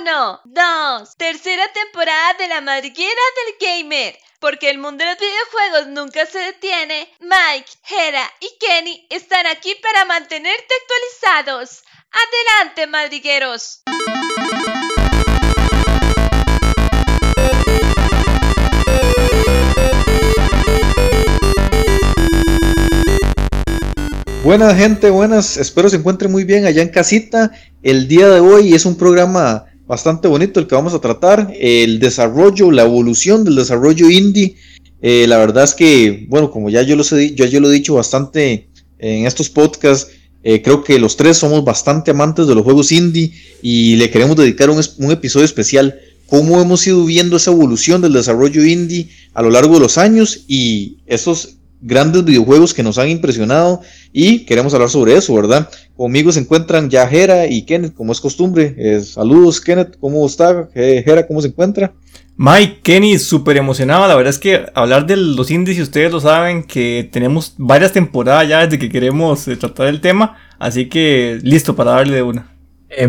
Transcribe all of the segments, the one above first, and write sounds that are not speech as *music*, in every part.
Uno, dos, tercera temporada de la madriguera del gamer. Porque el mundo de los videojuegos nunca se detiene. Mike, Hera y Kenny están aquí para mantenerte actualizados. Adelante, madrigueros. Buenas gente, buenas, espero se encuentren muy bien allá en casita. El día de hoy es un programa bastante bonito el que vamos a tratar, el desarrollo, la evolución del desarrollo indie. Eh, la verdad es que, bueno, como ya yo, lo he, yo lo he dicho bastante en estos podcasts, eh, creo que los tres somos bastante amantes de los juegos indie y le queremos dedicar un, un episodio especial. Cómo hemos ido viendo esa evolución del desarrollo indie a lo largo de los años y esos grandes videojuegos que nos han impresionado y queremos hablar sobre eso, ¿verdad? Conmigo se encuentran ya Jera y Kenneth, como es costumbre. Eh, saludos, Kenneth, ¿cómo está? Eh, Jera, ¿cómo se encuentra? Mike, Kenny, súper emocionado. La verdad es que hablar de los indies, y ustedes lo saben, que tenemos varias temporadas ya desde que queremos eh, tratar el tema. Así que listo para darle de una.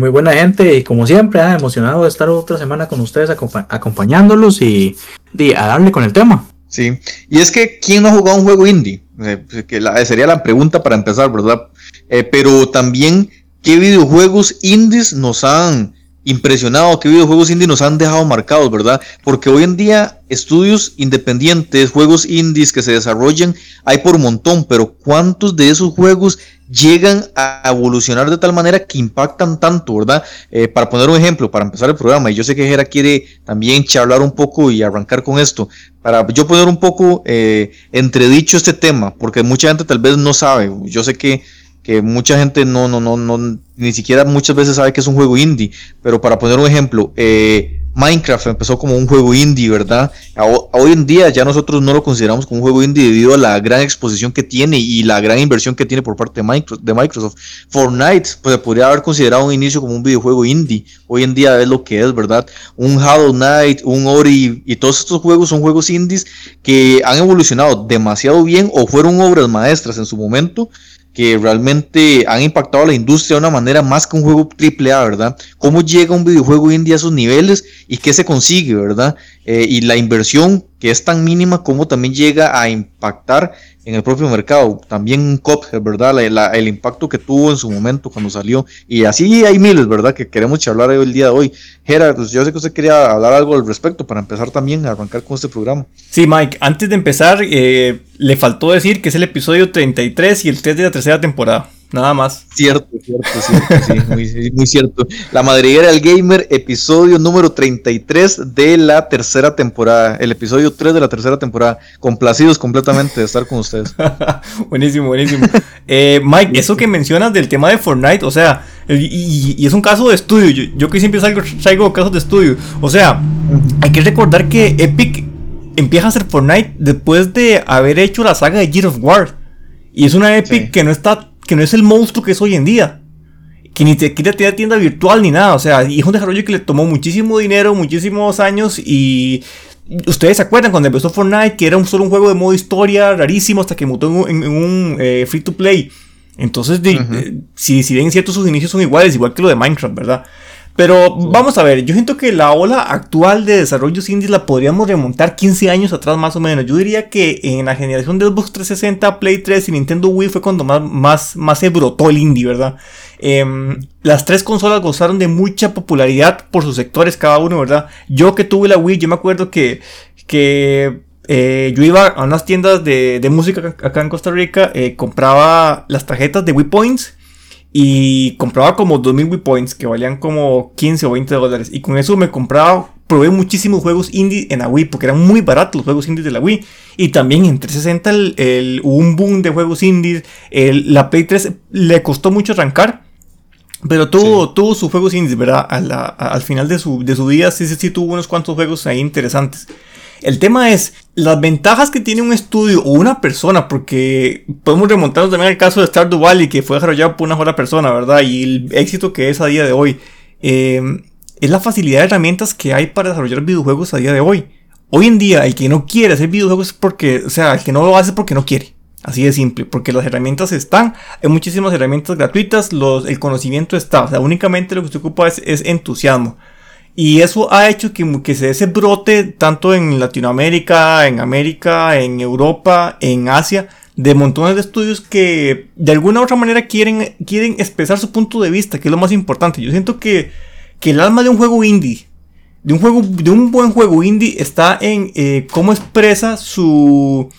muy buena gente y como siempre, ah, emocionado de estar otra semana con ustedes acompañándolos y, y a darle con el tema. Sí, y es que ¿quién no ha jugado un juego indie? Pues, que sería la pregunta para empezar, ¿verdad? Eh, pero también, ¿qué videojuegos indies nos han impresionado? ¿Qué videojuegos indies nos han dejado marcados, verdad? Porque hoy en día estudios independientes, juegos indies que se desarrollan, hay por montón, pero ¿cuántos de esos juegos llegan a evolucionar de tal manera que impactan tanto, ¿verdad? Eh, para poner un ejemplo, para empezar el programa, y yo sé que Jera quiere también charlar un poco y arrancar con esto, para yo poner un poco eh, entredicho este tema, porque mucha gente tal vez no sabe, yo sé que, que mucha gente no, no, no, no, ni siquiera muchas veces sabe que es un juego indie, pero para poner un ejemplo, eh, Minecraft empezó como un juego indie, ¿verdad? Hoy en día ya nosotros no lo consideramos como un juego indie debido a la gran exposición que tiene y la gran inversión que tiene por parte de Microsoft. Fortnite, pues se podría haber considerado un inicio como un videojuego indie. Hoy en día es lo que es, ¿verdad? Un Hollow Knight, un Ori y todos estos juegos son juegos indies que han evolucionado demasiado bien o fueron obras maestras en su momento que realmente han impactado a la industria de una manera más que un juego triple A, ¿verdad? ¿Cómo llega un videojuego indie a esos niveles y qué se consigue, ¿verdad? Eh, y la inversión que es tan mínima, cómo también llega a impactar en el propio mercado. También Cuphead, ¿verdad? el impacto que tuvo en su momento cuando salió. Y así hay miles, ¿verdad? Que queremos charlar el día de hoy. Gerard, pues yo sé que usted quería hablar algo al respecto para empezar también a arrancar con este programa. Sí, Mike, antes de empezar, eh, le faltó decir que es el episodio 33 y el 3 de la tercera temporada. Nada más. Cierto, cierto, cierto, sí, muy, cierto. La madriguera del gamer, episodio número 33 de la tercera temporada. El episodio 3 de la tercera temporada. Complacidos completamente de estar con ustedes. *laughs* buenísimo, buenísimo. Eh, Mike, eso que mencionas del tema de Fortnite, o sea, y, es un caso de estudio. Yo, que siempre salgo, casos de estudio. O sea, hay que recordar que Epic empieza a hacer Fortnite después de haber hecho la saga de Gear of War. Y es una Epic que no está que no es el monstruo que es hoy en día. Que ni siquiera tiene tienda virtual ni nada. O sea, y es un desarrollo que le tomó muchísimo dinero, muchísimos años. Y ustedes se acuerdan cuando empezó Fortnite, que era un, solo un juego de modo historia rarísimo hasta que mutó en, un eh, free to play. Entonces, eh, si, si bien cierto, sus inicios son iguales, igual que lo de Minecraft, ¿verdad? Pero vamos a ver, yo siento que la ola actual de desarrollos indies la podríamos remontar 15 años atrás más o menos. Yo diría que en la generación de Xbox 360, Play 3 y Nintendo Wii fue cuando más, más, más se brotó el indie, ¿verdad? Em, las tres consolas gozaron de mucha popularidad por sus sectores cada uno, ¿verdad? Yo que tuve la Wii, yo me acuerdo que, que eh, yo iba a unas tiendas de, de música acá en Costa Rica, eh, compraba las tarjetas de Wii Points y compraba como 2000 Wii Points que valían como 15 o 20 dólares. Y con eso me compraba, probé muchísimos juegos indie en la Wii porque eran muy baratos los juegos indies de la Wii. Y también en 360 el, hubo un boom de juegos indies. la Play 3 le costó mucho arrancar. Pero tuvo, tuvo sus juegos indies, ¿verdad? al final de su, de su vida sí, sí, sí tuvo unos cuantos juegos ahí interesantes. El tema es las ventajas que tiene un estudio o una persona, porque podemos remontarnos también al caso de Stardew Valley, que fue desarrollado por una sola persona, ¿verdad? Y el éxito que es a día de hoy. Em, es la facilidad de herramientas que hay para desarrollar videojuegos a día de hoy. Hoy en día, el que no quiere hacer videojuegos es porque, o sea, el que no lo hace es porque no quiere. Así de simple, porque las herramientas están, hay muchísimas herramientas gratuitas, los, el conocimiento está, o sea, únicamente lo que se ocupa es, es entusiasmo. Y eso ha hecho que, se ese brote tanto en Latinoamérica, en América, en Europa, en Asia, de montones de estudios que de alguna u otra manera quieren, quieren expresar su punto de vista, que es lo más importante. Yo siento que, que el alma de un juego indie, de un juego, de un buen juego indie, está en eh, cómo expresa su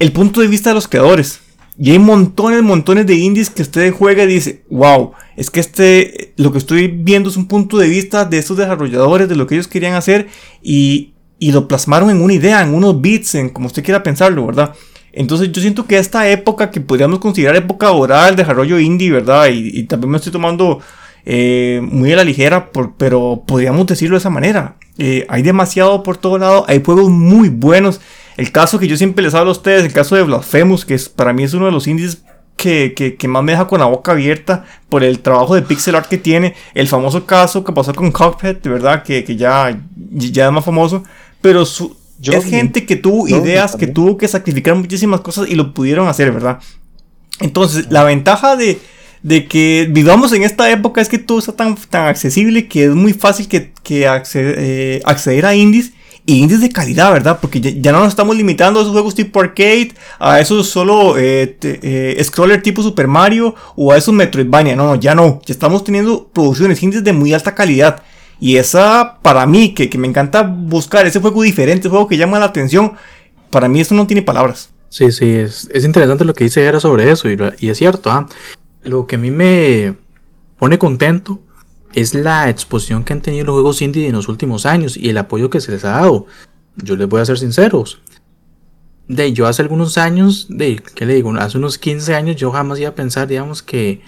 el punto de vista de los creadores. Y hay montones, montones de indies que usted juega y dice, wow, es que este, lo que estoy viendo es un punto de vista de estos desarrolladores, de lo que ellos querían hacer y, y lo plasmaron en una idea, en unos beats, en como usted quiera pensarlo, ¿verdad? Entonces yo siento que esta época que podríamos considerar época dorada del desarrollo indie, ¿verdad? Y, también me estoy tomando eh, muy a la ligera, pero podríamos decirlo de esa manera. Eh, hay demasiado por todo lado, hay juegos muy buenos. El caso que yo siempre les hablo a ustedes, el caso de Blasphemous, que para mí es uno de los indies que, que, más me deja con la boca abierta por el trabajo de pixel art que tiene. El famoso caso que pasó con Cuphead, de verdad, que, que ya, ya es más famoso. Pero su, es gente que tuvo ideas, que tuvo que sacrificar muchísimas cosas y lo pudieron hacer, ¿verdad? Entonces, la ventaja de, de que vivamos en esta época es que todo está tan, tan accesible que es muy fácil que, que eh, acceder a indies y indies de calidad, ¿verdad? Porque ya, no nos estamos limitando a esos juegos tipo arcade, a esos solo eh, eh, scroller tipo Super Mario o a esos Metroidvania. No, no, ya no. Ya estamos teniendo producciones indies de muy alta calidad. Y esa, para mí, que, me encanta buscar ese juego diferente, juego que llama la atención, para mí eso no tiene palabras. Sí, sí, es, interesante lo que dice Era sobre eso, y, es cierto. ¿ah? Lo que a mí me pone contento es la exposición que han tenido los juegos indie en los últimos años y el apoyo que se les ha dado. Yo les voy a ser sinceros. De yo hace algunos años, de, ¿qué le digo? Hace unos 15 años yo jamás iba a pensar, digamos, que,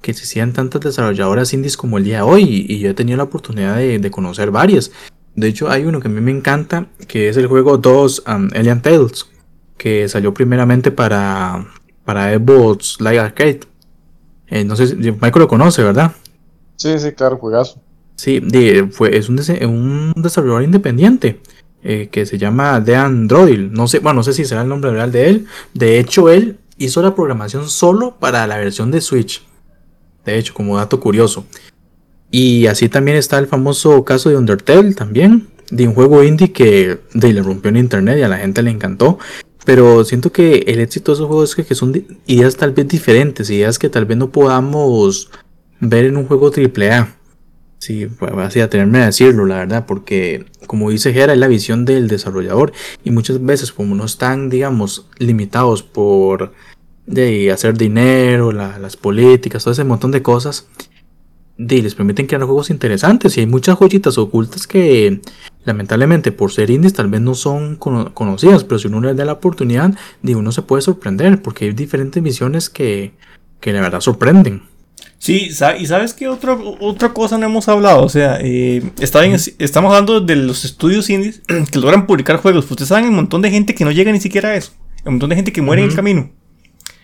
que existían tantas desarrolladoras indies como el día de hoy y, yo he tenido la oportunidad de, conocer varias. De hecho, hay uno que a mí me encanta, que es el juego 2 um, Alien Tales, que salió primeramente para, para Xbox Live Arcade. Eh, no sé Michael lo conoce, ¿verdad? Sí, sí, claro, juegazo. Sí, fue, es un, desarrollador independiente eh, que se llama Dean Drodil. No sé, bueno, no sé si será el nombre real de él. De hecho, él hizo la programación solo para la versión de Switch. De hecho, como dato curioso. Y así también está el famoso caso de Undertale también. De un juego indie que le rompió en internet y a la gente le encantó. Pero siento que el éxito de esos juegos es que, son ideas tal vez diferentes, ideas que tal vez no podamos ver en un juego AAA. Sí, así tenerme a decirlo, la verdad, porque como dice Gera, es la visión del desarrollador y muchas veces como no están, digamos, limitados por de hacer dinero, las políticas, todo ese montón de cosas, de, les permiten crear juegos interesantes y hay muchas joyitas ocultas que lamentablemente por ser indies tal vez no son conocidas, pero si uno les da la oportunidad, de uno se puede sorprender porque hay diferentes misiones que, que la verdad sorprenden. Sí, y sabes que otra, otra cosa no hemos hablado, o sea, eh, estamos hablando de los estudios indies *clears throat* que logran publicar juegos, ustedes saben un montón de gente que no llega ni siquiera a eso, un montón de gente que muere en el camino.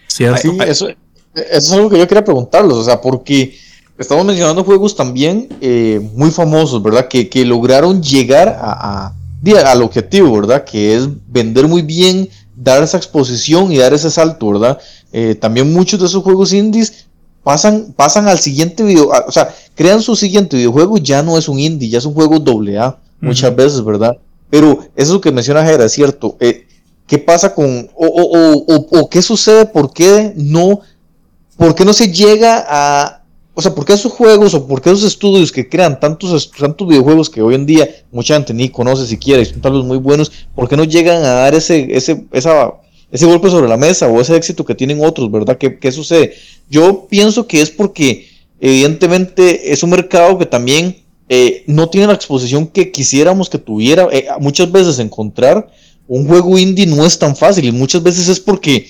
Sí, eso, es algo que yo quería preguntarlos, o sea, porque estamos mencionando juegos también eh, muy famosos, ¿verdad? Que, lograron llegar a, al objetivo, ¿verdad? Que es vender muy bien, dar esa exposición y dar ese salto, ¿verdad? Eh, también muchos de esos juegos indies pasan, pasan al siguiente video, o sea, crean su siguiente videojuego, ya no es un indie, ya es un juego doble A, muchas veces, ¿verdad? Pero eso que menciona Jera es cierto. Eh, ¿Qué pasa con, o, o, o, qué sucede? ¿Por qué no, por qué no se llega a, o sea, por qué esos juegos o por qué esos estudios que crean tantos, tantos videojuegos que hoy en día mucha gente ni conoce siquiera y son tal muy buenos, ¿por qué no llegan a dar ese, ese, esa, ese golpe sobre la mesa o ese éxito que tienen otros, ¿verdad? ¿Qué, qué sucede? Yo pienso que es porque evidentemente es un mercado que también eh, no tiene la exposición que quisiéramos que tuviera. Eh, muchas veces encontrar un juego indie no es tan fácil y muchas veces es porque,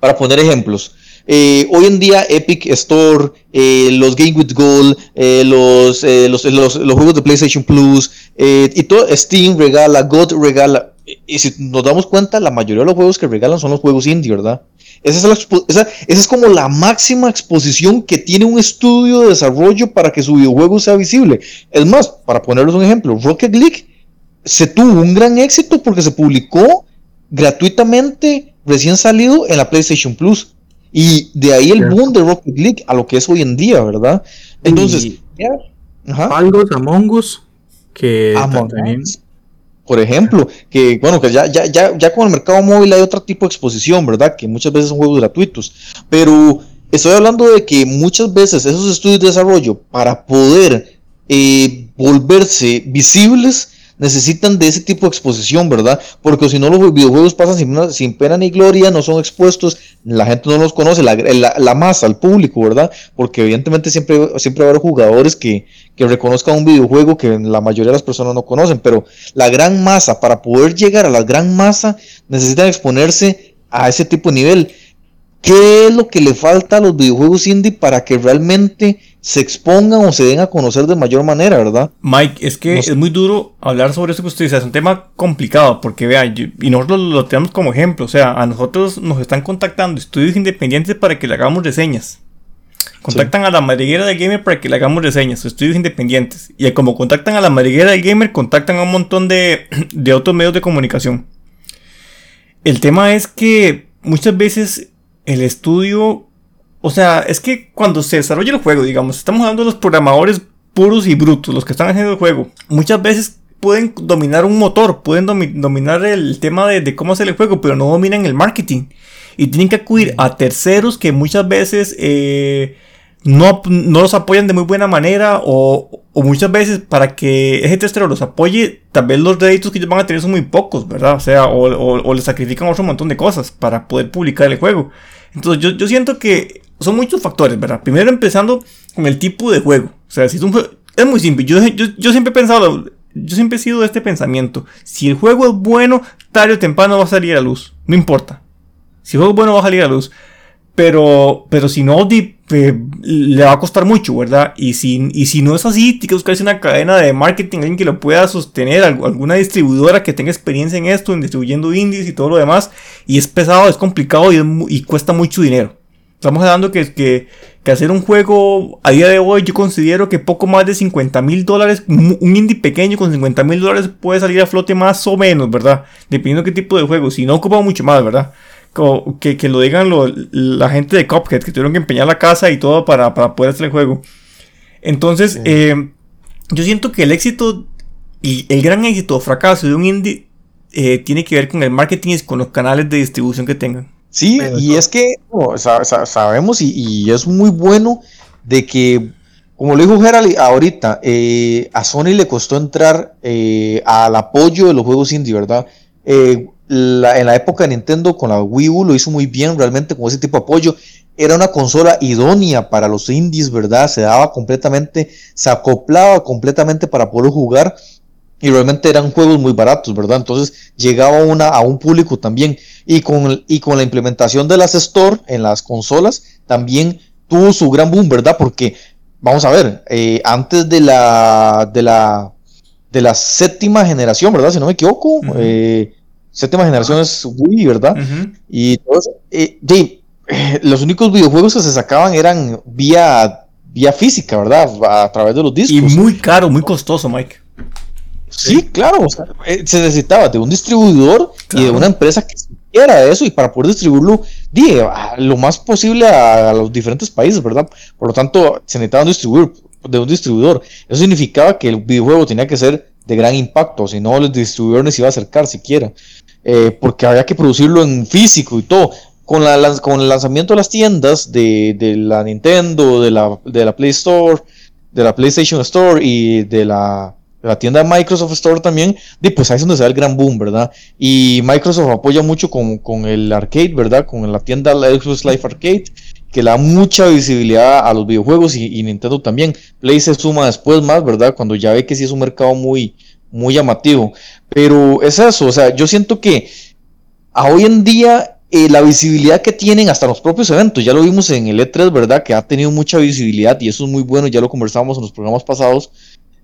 para poner ejemplos, eh, hoy en día Epic Store, los Game with Gold, los, los, los, juegos de PlayStation Plus y todo, Steam regala, God regala, y si nos damos cuenta, la mayoría de los juegos que regalan son los juegos indie, ¿verdad? Esa es, esa, es, como la máxima exposición que tiene un estudio de desarrollo para que su videojuego sea visible. Es más, para ponerles un ejemplo, Rocket League se tuvo un gran éxito porque se publicó gratuitamente recién salido en la PlayStation Plus. Y de ahí el boom de Rocket League a lo que es hoy en día, ¿verdad? Entonces, Ajá. Algo, Among Us, que también... Por ejemplo, que bueno, que ya, ya, ya, ya con el mercado móvil hay otro tipo de exposición, ¿verdad? Que muchas veces son juegos gratuitos. Pero estoy hablando de que muchas veces esos estudios de desarrollo, para poder eh, volverse visibles, necesitan de ese tipo de exposición, ¿verdad? Porque si no los videojuegos pasan sin, pena ni gloria, no son expuestos, la gente no los conoce, la, masa, el público, ¿verdad? Porque evidentemente siempre, siempre va a haber jugadores que, que reconozcan un videojuego que la mayoría de las personas no conocen, pero la gran masa, para poder llegar a la gran masa, necesitan exponerse a ese tipo de nivel. ¿Qué es lo que le falta a los videojuegos indie para que realmente se expongan o se den a conocer de mayor manera, ¿verdad? Mike, es que es muy duro hablar sobre eso que usted dice, es un tema complicado, porque vea, y nosotros lo, tenemos como ejemplo, o sea, a nosotros nos están contactando estudios independientes para que le hagamos reseñas. Contactan a la madriguera del gamer para que le hagamos reseñas, estudios independientes. Y como contactan a la madriguera del gamer, contactan a un montón de, *clears throat* de otros medios de comunicación. El tema es que muchas veces el estudio, o sea, es que cuando se desarrolla el juego, digamos, estamos hablando de los programadores puros y brutos, los que están haciendo el juego, muchas veces pueden dominar un motor, pueden dominar el tema de, cómo hacer el juego, pero no dominan el marketing. Y tienen que acudir a terceros que muchas veces eh, no, los apoyan de muy buena manera o, muchas veces para que ese tercero los apoye, tal vez los réditos que ellos van a tener son muy pocos, ¿verdad? O sea, o, o, le sacrifican otro montón de cosas para poder publicar el juego. Entonces yo, yo siento que son muchos factores, ¿verdad? Primero empezando con el tipo de juego. O sea, si es un juego... Es muy simple. Yo, yo, siempre he pensado... Yo siempre he sido de este pensamiento. Si el juego es bueno, tarde o temprano va a salir a luz. No importa. Si el juego es bueno, va a salir a luz. Pero, pero si no, le va a costar mucho, ¿verdad? Y si, y si no es así, tiene que buscarse una cadena de marketing, alguien que lo pueda sostener, alguna distribuidora que tenga experiencia en esto, en distribuyendo indies y todo lo demás. Y es pesado, es complicado y, cuesta mucho dinero. Estamos hablando que, que, que, hacer un juego a día de hoy yo considero que poco más de 50 mil dólares, un indie pequeño con 50 mil dólares puede salir a flote más o menos, ¿verdad? Dependiendo de qué tipo de juego. Si no ocupa mucho más, ¿verdad? Que, que lo digan la gente de Cuphead, que tuvieron que empeñar la casa y todo para, para poder hacer el juego. Entonces, eh, yo siento que el éxito y el gran éxito o fracaso de un indie eh, tiene que ver con el marketing y con los canales de distribución que tengan. Sí, y es que sabemos y, es muy bueno de que, como lo dijo Gerald ahorita, eh, a Sony le costó entrar al apoyo de los juegos indie, ¿verdad? En la época de Nintendo con la Wii U lo hizo muy bien realmente con ese tipo de apoyo. Era una consola idónea para los indies, ¿verdad? Se daba completamente, se acoplaba completamente para poder jugar y realmente eran juegos muy baratos, ¿verdad? Entonces llegaba una, a un público también. Y con, y con la implementación de las Store en las consolas también tuvo su gran boom, ¿verdad? Porque, vamos a ver, eh, antes de la, de la, de la séptima generación, ¿verdad? Si no me equivoco, séptima generación es Wii, ¿verdad? Y todos, eh, eh, los únicos videojuegos que se sacaban eran vía, vía física, ¿verdad? A, través de los discos. Y muy caro, muy costoso, Mike. Sí, claro, eh, se necesitaba de un distribuidor y de una empresa que hiciera eso y para poder distribuirlo di, lo más posible a, los diferentes países, ¿verdad? Por lo tanto, se necesitaba un de un distribuidor. Eso significaba que el videojuego tenía que ser de gran impacto, si no, el distribuidor ni se iba a acercar siquiera. Eh, porque había que producirlo en físico y todo. Con, la, con el lanzamiento de las tiendas de, de, la Nintendo, de la, de la Play Store, de la PlayStation Store y de la, tienda Microsoft Store también, de, pues ahí es donde se da el gran boom, ¿verdad? Y Microsoft apoya mucho con, con el arcade, ¿verdad? Con la tienda Xbox Live Arcade, que le da mucha visibilidad a los videojuegos y, y, Nintendo también. Play se suma después más, ¿verdad? Cuando ya ve que sí es un mercado muy, muy llamativo. Pero es eso, o sea, yo siento que a hoy en día eh, la visibilidad que tienen hasta los propios eventos, ya lo vimos en el E3, ¿verdad? Que ha tenido mucha visibilidad y eso es muy bueno, ya lo conversamos en los programas pasados.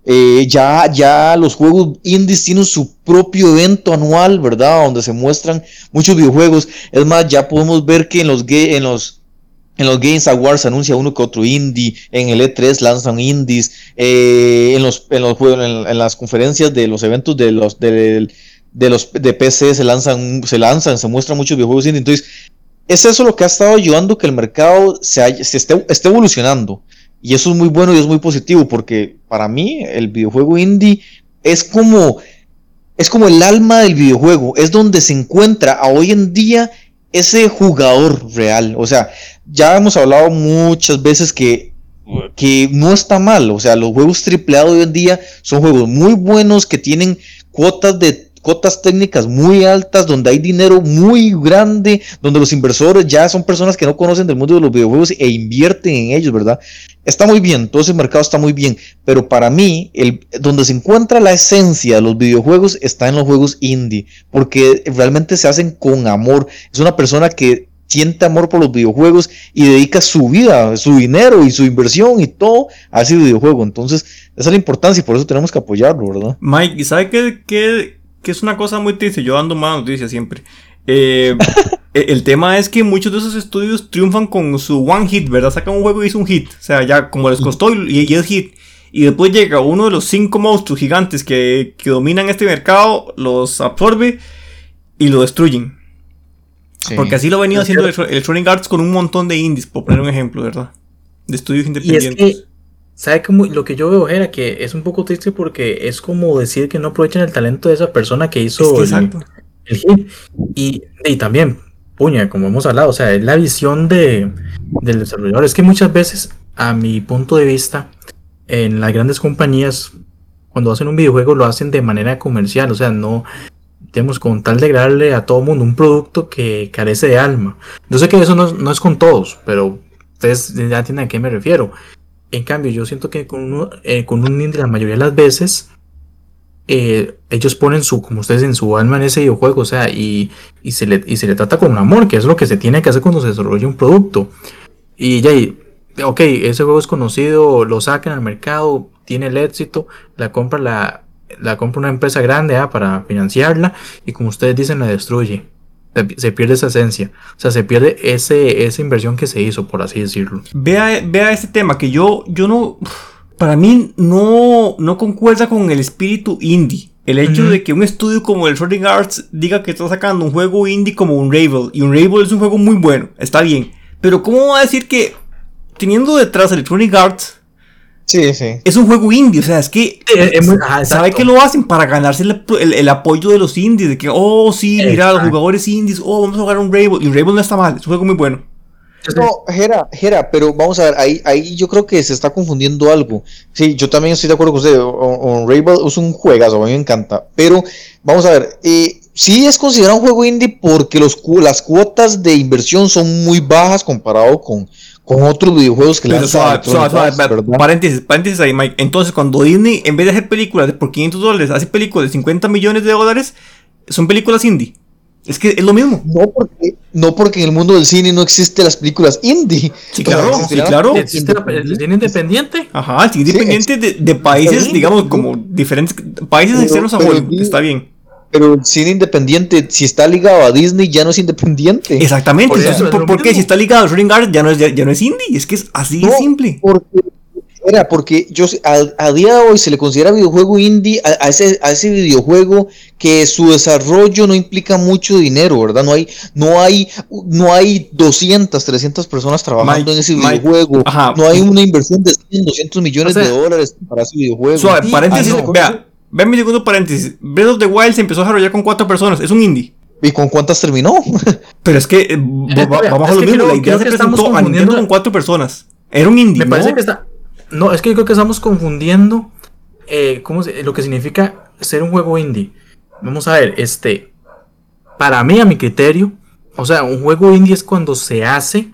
Eh, ya, ya los juegos indies tienen su propio evento anual, ¿verdad? Donde se muestran muchos videojuegos. Es más, ya podemos ver que en los, en los en los Games Awards anuncia uno que otro indie, en el E3 lanzan indies, eh, en los en los en, las conferencias de los eventos de los de, los de PC se lanzan se lanzan, se muestran muchos videojuegos indie, entonces es eso lo que ha estado ayudando que el mercado se, esté, esté, evolucionando. Y eso es muy bueno y es muy positivo porque para mí el videojuego indie es como, es como el alma del videojuego, es donde se encuentra a hoy en día ese jugador real. O sea, ya hemos hablado muchas veces que, que no está mal, o sea, los juegos de hoy en día son juegos muy buenos que tienen cuotas de cotas técnicas muy altas, donde hay dinero muy grande, donde los inversores ya son personas que no conocen del mundo de los videojuegos e invierten en ellos, ¿verdad? Está muy bien, todo ese mercado está muy bien, pero para mí, el, donde se encuentra la esencia de los videojuegos está en los juegos indie, porque realmente se hacen con amor. Es una persona que siente amor por los videojuegos y dedica su vida, su dinero y su inversión y todo a ese videojuego. Entonces, esa es la importancia y por eso tenemos que apoyarlo, ¿verdad? Mike, ¿sabe qué, qué, que es una cosa muy triste, yo ando más noticias siempre. Eh, *laughs* e, el tema es que muchos de esos estudios triunfan con su one hit, ¿verdad? Sacan un juego y hizo un hit. O sea, ya como les costó y, y es hit. Y después llega uno de los cinco monstruos gigantes que, que dominan este mercado, los absorbe y lo destruyen. Porque así lo ha venido haciendo Electronic Arts con un montón de indies, por poner un ejemplo, ¿verdad? De estudios independientes. ¿Sabe cómo, lo que yo veo era que es un poco triste porque es como decir que no aprovechan el talento de esa persona que hizo el, hit? Y, y, también, puña, como hemos hablado, o sea, es la visión de, del desarrollador. Es que muchas veces, a mi punto de vista, en las grandes compañías, cuando hacen un videojuego, lo hacen de manera comercial, o sea, no, digamos, con tal de agregarle a todo mundo un producto que carece de alma. Yo sé que eso no, no es con todos, pero ustedes ya entienden a qué me refiero. En cambio, yo siento que con, eh, con un indie la mayoría de las veces eh, ellos ponen su, como ustedes, en su alma en ese videojuego, o sea, y, y, se le, y se le trata con amor, que es lo que se tiene que hacer cuando se desarrolla un producto. Y ya, ok, ese juego es conocido, lo sacan al mercado, tiene el éxito, la compra la, la compra una empresa grande ah, para financiarla, y como ustedes dicen, la destruye se pierde esa esencia. O sea, se pierde ese, esa inversión que se hizo, por así decirlo. Vea, vea este tema que yo, yo no. Para mí no, no concuerda con el espíritu indie. El hecho de que un estudio como el Shooting Arts diga que está sacando un juego indie como un Ravel. Y un Ravel es un juego muy bueno, está bien. Pero ¿cómo va a decir que teniendo detrás Electronic Arts Sí, sí. Es un juego indie, o sea, es que. ¿Sabe que lo hacen? Para ganarse el, apoyo de los indies. De que, oh, sí, mira, los jugadores indies, oh, vamos a jugar un Rainbow. Y un Rainbow no está mal, es un juego muy bueno. No, Jera, Jera, pero vamos a ver, ahí, ahí yo creo que se está confundiendo algo. Sí, yo también estoy de acuerdo con usted. Un Rainbow es un juegazo, a mí me encanta. Pero, vamos a ver, eh, sí es considerado un juego indie porque los, las cuotas de inversión son muy bajas comparado con, con otros videojuegos que le Paréntesis, paréntesis ahí, Mike. Entonces, cuando Disney, en vez de hacer películas de por 500 dólares, hace películas de 50 millones de dólares, son películas indie. Es que es lo mismo. No porque, no porque en el mundo del cine no existen las películas indie. Sí, claro, sí, claro. Existe el cine independiente. Ajá, el cine independiente de, de, países, digamos, como diferentes países externos a Hollywood. Está bien. Pero el cine independiente, si está ligado a Disney, ya no es independiente. Exactamente. Por, qué? Si está ligado a Shooting Guard, ya no es, ya, no es indie. Es que es así de simple. Porque, era porque yo a, día de hoy se le considera videojuego indie a, ese, a ese videojuego que su desarrollo no implica mucho dinero, ¿verdad? No hay, no hay, no hay 200, 300 personas trabajando en ese videojuego. no hay una inversión de 100, 200 millones de dólares para ese videojuego. Suave, paréntesis, vea Ven mi segundo paréntesis. Breath of the Wild se empezó a desarrollar con cuatro personas. Es un indie. ¿Y con cuántas terminó? *laughs* Pero es que eh, vamos a lo mismo. la idea se presentó a Nintendo con cuatro personas. Era un indie. Me parece que está. No, es que yo creo que estamos confundiendo eh, ¿cómo lo que significa ser un juego indie. Vamos a ver, este. Para mí, a mi criterio, o sea, un juego indie es cuando se hace.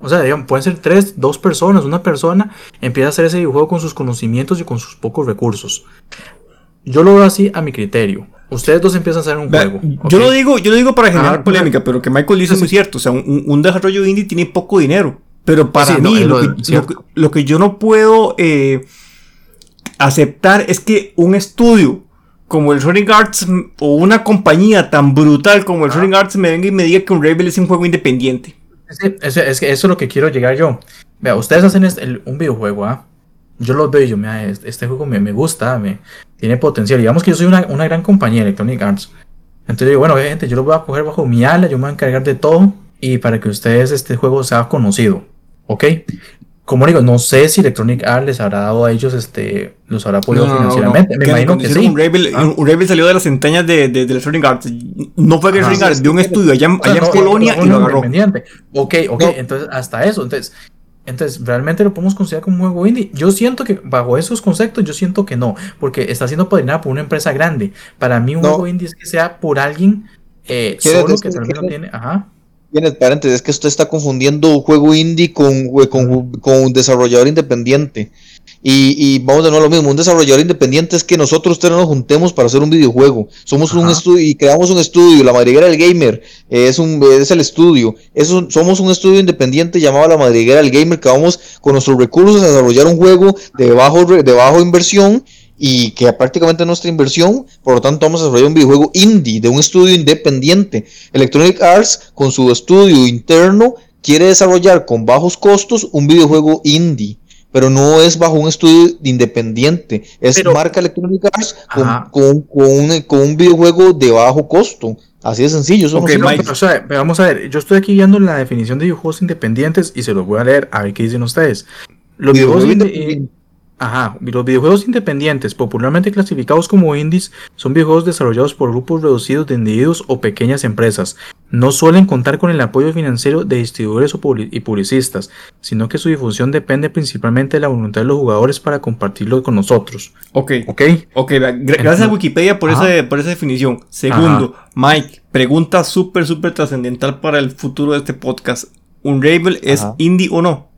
O sea, digamos, pueden ser tres, dos personas, una persona empieza a hacer ese videojuego con sus conocimientos y con sus pocos recursos. Yo lo veo así a mi criterio. Ustedes dos empiezan a hacer un juego. Yo lo digo, yo lo digo para generar polémica, pero que Michael dice es muy cierto. O sea, un, desarrollo indie tiene poco dinero. Pero para mí, lo, que, yo no puedo eh, aceptar es que un estudio como el Shooting Arts o una compañía tan brutal como el Shooting Arts me venga y me diga que un Rebel es un juego independiente. Es, es, que eso es lo que quiero llegar yo. Vea, ustedes hacen un videojuego, ¿ah? yo los veo y yo, mira, este juego me, me gusta, me, tiene potencial. Digamos que yo soy una, una gran compañía, Electronic Arts. Entonces digo, bueno, gente, yo lo voy a coger bajo mi ala, yo me voy a encargar de todo y para que ustedes este juego sea conocido. ¿Ok? como digo, no sé si Electronic Arts les habrá dado a ellos, este, los habrá apoyado No, no, no, financieramente. no. Me imagino que sí. Un Rebel, Ah. un- Rebel salió de las entrañas de, de, de Electronic Arts. No fue que. Electronic Arts vio un estudio allá, allá en Polonia y lo agarró. Ok, ok, entonces hasta eso. Entonces, entonces, ¿realmente lo podemos considerar como un juego indie? Yo siento que bajo esos conceptos, yo siento que no, porque está siendo padrinada por una empresa grande. Para mí un No. juego indie es que sea por alguien eh, ¿Quieres solo decir que tal vez no tiene... Ajá. Tienes paréntesis, es que usted está confundiendo juego indie con, con, con un desarrollador independiente. Y, y vamos de nuevo a lo mismo, un desarrollador independiente es que nosotros ustedes nos juntemos para hacer un videojuego. Somos un estudio y creamos un estudio, la madriguera del gamer eh, es, un, es el estudio. Es un- somos un estudio independiente llamado la madriguera del gamer que vamos con nuestros recursos a desarrollar un juego de bajo, de bajo inversión y que prácticamente es nuestra inversión, por lo tanto vamos a desarrollar un videojuego indie de un estudio independiente. Electronic Arts con su estudio interno quiere desarrollar con bajos costos un videojuego indie, pero no es bajo un estudio independiente, es Pero- marca Electronic Arts con, Ajá. con- con un, con un videojuego de bajo costo. Así de sencillo. Eso no Ok, se- No, Mike. pero, o sea, pero vamos a ver, yo estoy aquí viendo la definición de videojuegos independientes y se los voy a leer a ver qué dicen ustedes. Los Videojuego videojuegos, independiente. Ajá, los videojuegos independientes, popularmente clasificados como indies, son videojuegos desarrollados por grupos reducidos de individuos o pequeñas empresas. No suelen contar con el apoyo financiero de distribuidores y publicistas, sino que su difusión depende principalmente de la voluntad de los jugadores para compartirlo con nosotros. Ok, ¿Ok? gracias a Wikipedia por, ese, por esa definición. Segundo, Mike, pregunta súper, súper trascendental para el futuro de este podcast. ¿Un Rebel es Ajá. indie o no?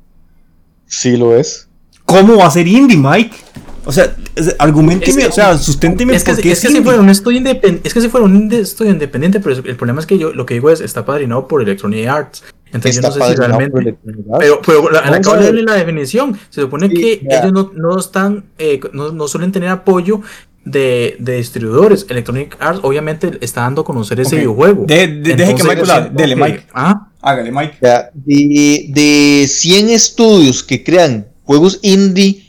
Sí lo es. ¿Cómo va a ser indie, Mike? O sea, es- argumenteme, Es o sea, susténteme Es que, por qué es es, que si indie. fuera un estudio independiente, es que si fuera un estudio independiente, pero es- el problema es que yo lo que digo es está padrinado por Electronic Arts. Entonces Está yo no sé si realmente. Pero, pero la, acabo de leerle la definición. Se supone Sí, que vea. ellos no, no están, eh, no, no suelen tener apoyo de, de distribuidores. Electronic Arts obviamente está dando a conocer ese Ok. videojuego. De- de- deje que yo hable. Dele, Mike. Ah, Hágale, Mike. De, de 100 estudios que crean juegos indie,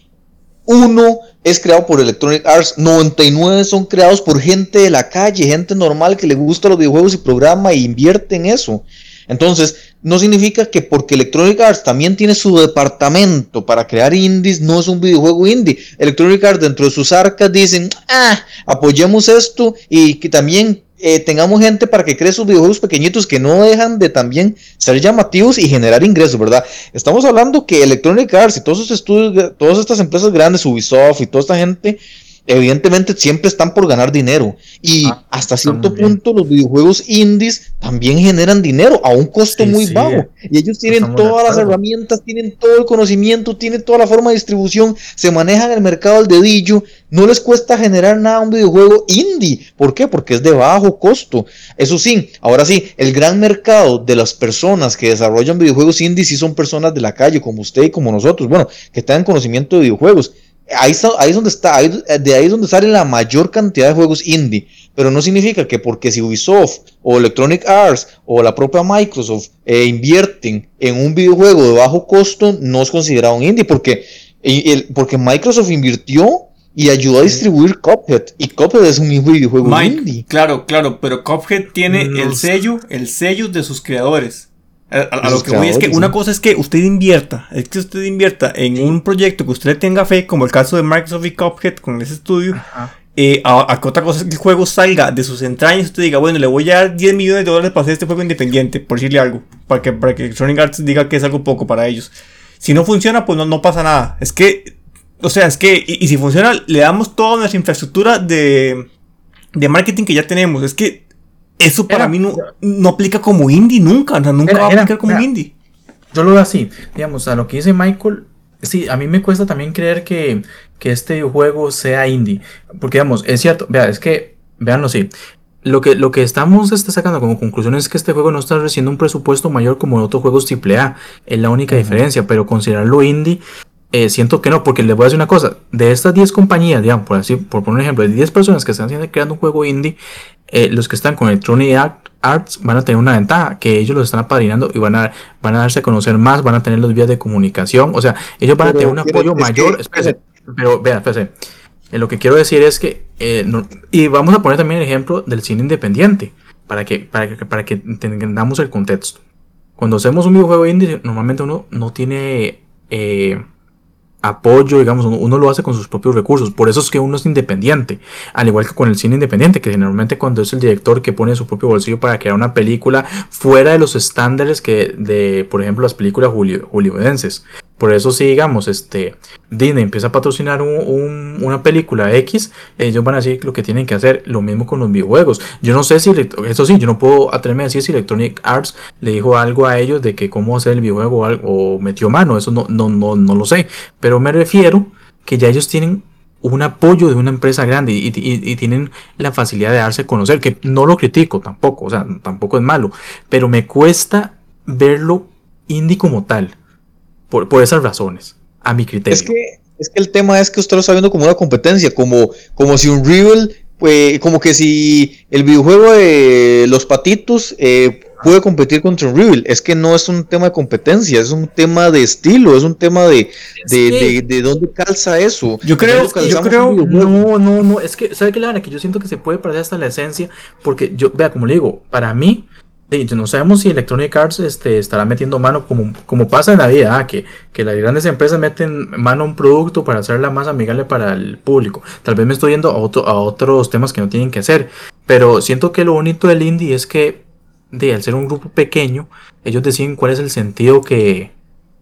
uno es creado por Electronic Arts, 99 son creados por gente de la calle, gente normal que le gusta los videojuegos y programa e invierte en eso. Entonces, no significa que porque Electronic Arts también tiene su departamento para crear indies, no es un videojuego indie. Electronic Arts dentro de sus arcas dicen, ah, apoyemos esto y que también eh, tengamos gente para que cree sus videojuegos pequeñitos que no dejan de también ser llamativos y generar ingresos, ¿verdad? Estamos hablando que Electronic Arts y todos esos estudios, todas estas empresas grandes, Ubisoft y toda esta gente, evidentemente siempre están por ganar dinero. Y Ah, hasta cierto punto los videojuegos indies también generan dinero a un costo Sí, muy sí, bajo. Y ellos tienen estamos de todas las herramientas, tienen todo el conocimiento, tienen toda la forma de distribución, se manejan el mercado al dedillo, no les cuesta generar nada a un videojuego indie. ¿Por qué? Porque es de bajo costo. Eso sí, ahora sí, el gran mercado de las personas que desarrollan videojuegos indie sí son personas de la calle, como usted y como nosotros, bueno, que tengan conocimiento de videojuegos. Ahí, está, ahí es donde está, ahí- de ahí es donde sale la mayor cantidad de juegos indie. Pero no significa que porque si Ubisoft o Electronic Arts o la propia Microsoft eh, invierten en un videojuego de bajo costo, no es considerado un indie. Porque, el- porque Microsoft invirtió y ayudó a distribuir Cuphead. Y Cuphead es un videojuego Mike, indie. claro, claro, pero Cuphead tiene el sello, el sello de sus creadores. A, a- a De lo que voy es que una cosa es que usted invierta, es que usted invierta en un proyecto que usted le tenga fe, como el caso de Microsoft y Cuphead con ese estudio, ajá. eh, a, a que otra cosa es que el juego salga de sus entrañas y usted diga, bueno, le voy a dar 10 millones de dólares para hacer este juego independiente, por decirle algo, para que, para que Electronic Arts diga que es algo poco para ellos. Si no funciona, pues no, no pasa nada. Es que, o sea, es que, y, y si funciona, le damos toda nuestra infraestructura de, de marketing que ya tenemos. Es que eso para Era- mí no, no aplica como indie nunca, o sea, nunca Era- va a era- aplicar como indie. Yo lo veo así, digamos, a lo que dice Michael, sí, a mí me cuesta también creer que, que este videojuego sea indie, porque digamos, es cierto, vea, es que, véanlo así, lo que, lo que estamos este, sacando como conclusión es que este juego no está recibiendo un presupuesto mayor como otros juegos AAA, es la única diferencia, pero considerarlo indie, eh, siento que no, porque les voy a decir una cosa, de estas 10 compañías, digamos, por así, por poner un ejemplo, de 10 personas que están haciendo- creando un juego indie, eh, los que están con Electronic Art- Arts van a tener una ventaja, que ellos los están apadrinando y van a, van a darse a conocer más, van a tener los vías de comunicación, o sea, ellos van a tener un apoyo es que- mayor. espérese, pero vea, espérese. Eh, lo que quiero decir es que, eh, no- y vamos a poner también el ejemplo del cine independiente, para que, para que, para que entendamos el contexto. Cuando hacemos un videojuego indie, normalmente uno no tiene eh, apoyo, digamos, uno, lo hace con sus propios recursos. Por eso es que uno es independiente. Al igual que con el cine independiente, que generalmente cuando es el director que pone su propio bolsillo para crear una película fuera de los estándares que de, por ejemplo, las películas hollywoodenses. Por eso si digamos, este, Disney empieza a patrocinar una película X, ellos van a decir lo que tienen que hacer. Lo mismo con los videojuegos. Yo no sé si, eso sí, yo no puedo atreverme a decir si Electronic Arts le dijo algo a ellos de que cómo hacer el videojuego o, metió mano. Eso no, no, no, no lo sé. Pero me refiero que ya ellos tienen un apoyo de una empresa grande y, tienen la facilidad de darse a conocer, que no lo critico tampoco, o sea, tampoco es malo, pero me cuesta verlo indie como tal por, esas razones, a mi criterio. Es que, es que el tema es que usted lo está viendo como una competencia, como, como si un rival, pues, como que si el videojuego de los patitos eh, puede competir contra un rival. Es que no es un tema de competencia, es un tema de estilo, es un tema de, de, de, dónde calza eso. Yo creo, yo creo, no, no, no, es que, ¿sabe qué, Lara? Que yo siento que se puede perder hasta la esencia, porque yo, vea, como le digo, para mí, no sabemos si Electronic Arts este, estará metiendo mano como, como pasa en la vida, ah, que, que las grandes empresas meten mano a un producto para hacerla más amigable para el público. Tal vez me estoy yendo a, a otros temas que no tienen que hacer, pero siento que lo bonito del indie es que, de, al ser un grupo pequeño, ellos deciden cuál es el sentido que,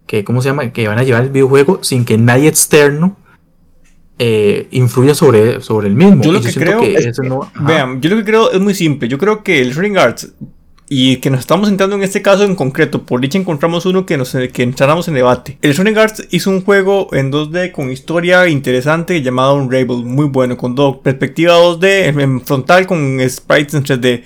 que, ¿cómo se llama? Que van a llevar el videojuego sin que nadie externo eh, influya sobre, sobre el mismo. Yo lo que creo vean, yo lo que creo es muy simple. Yo creo que el Ring Arts y que nos estamos entrando en este caso en concreto. Por dicha encontramos uno que, nos, que entráramos en debate. El Sonic Arts hizo un juego en 2D con historia interesante llamado Unravel, muy bueno, con perspectiva 2D en frontal con sprites en 3D.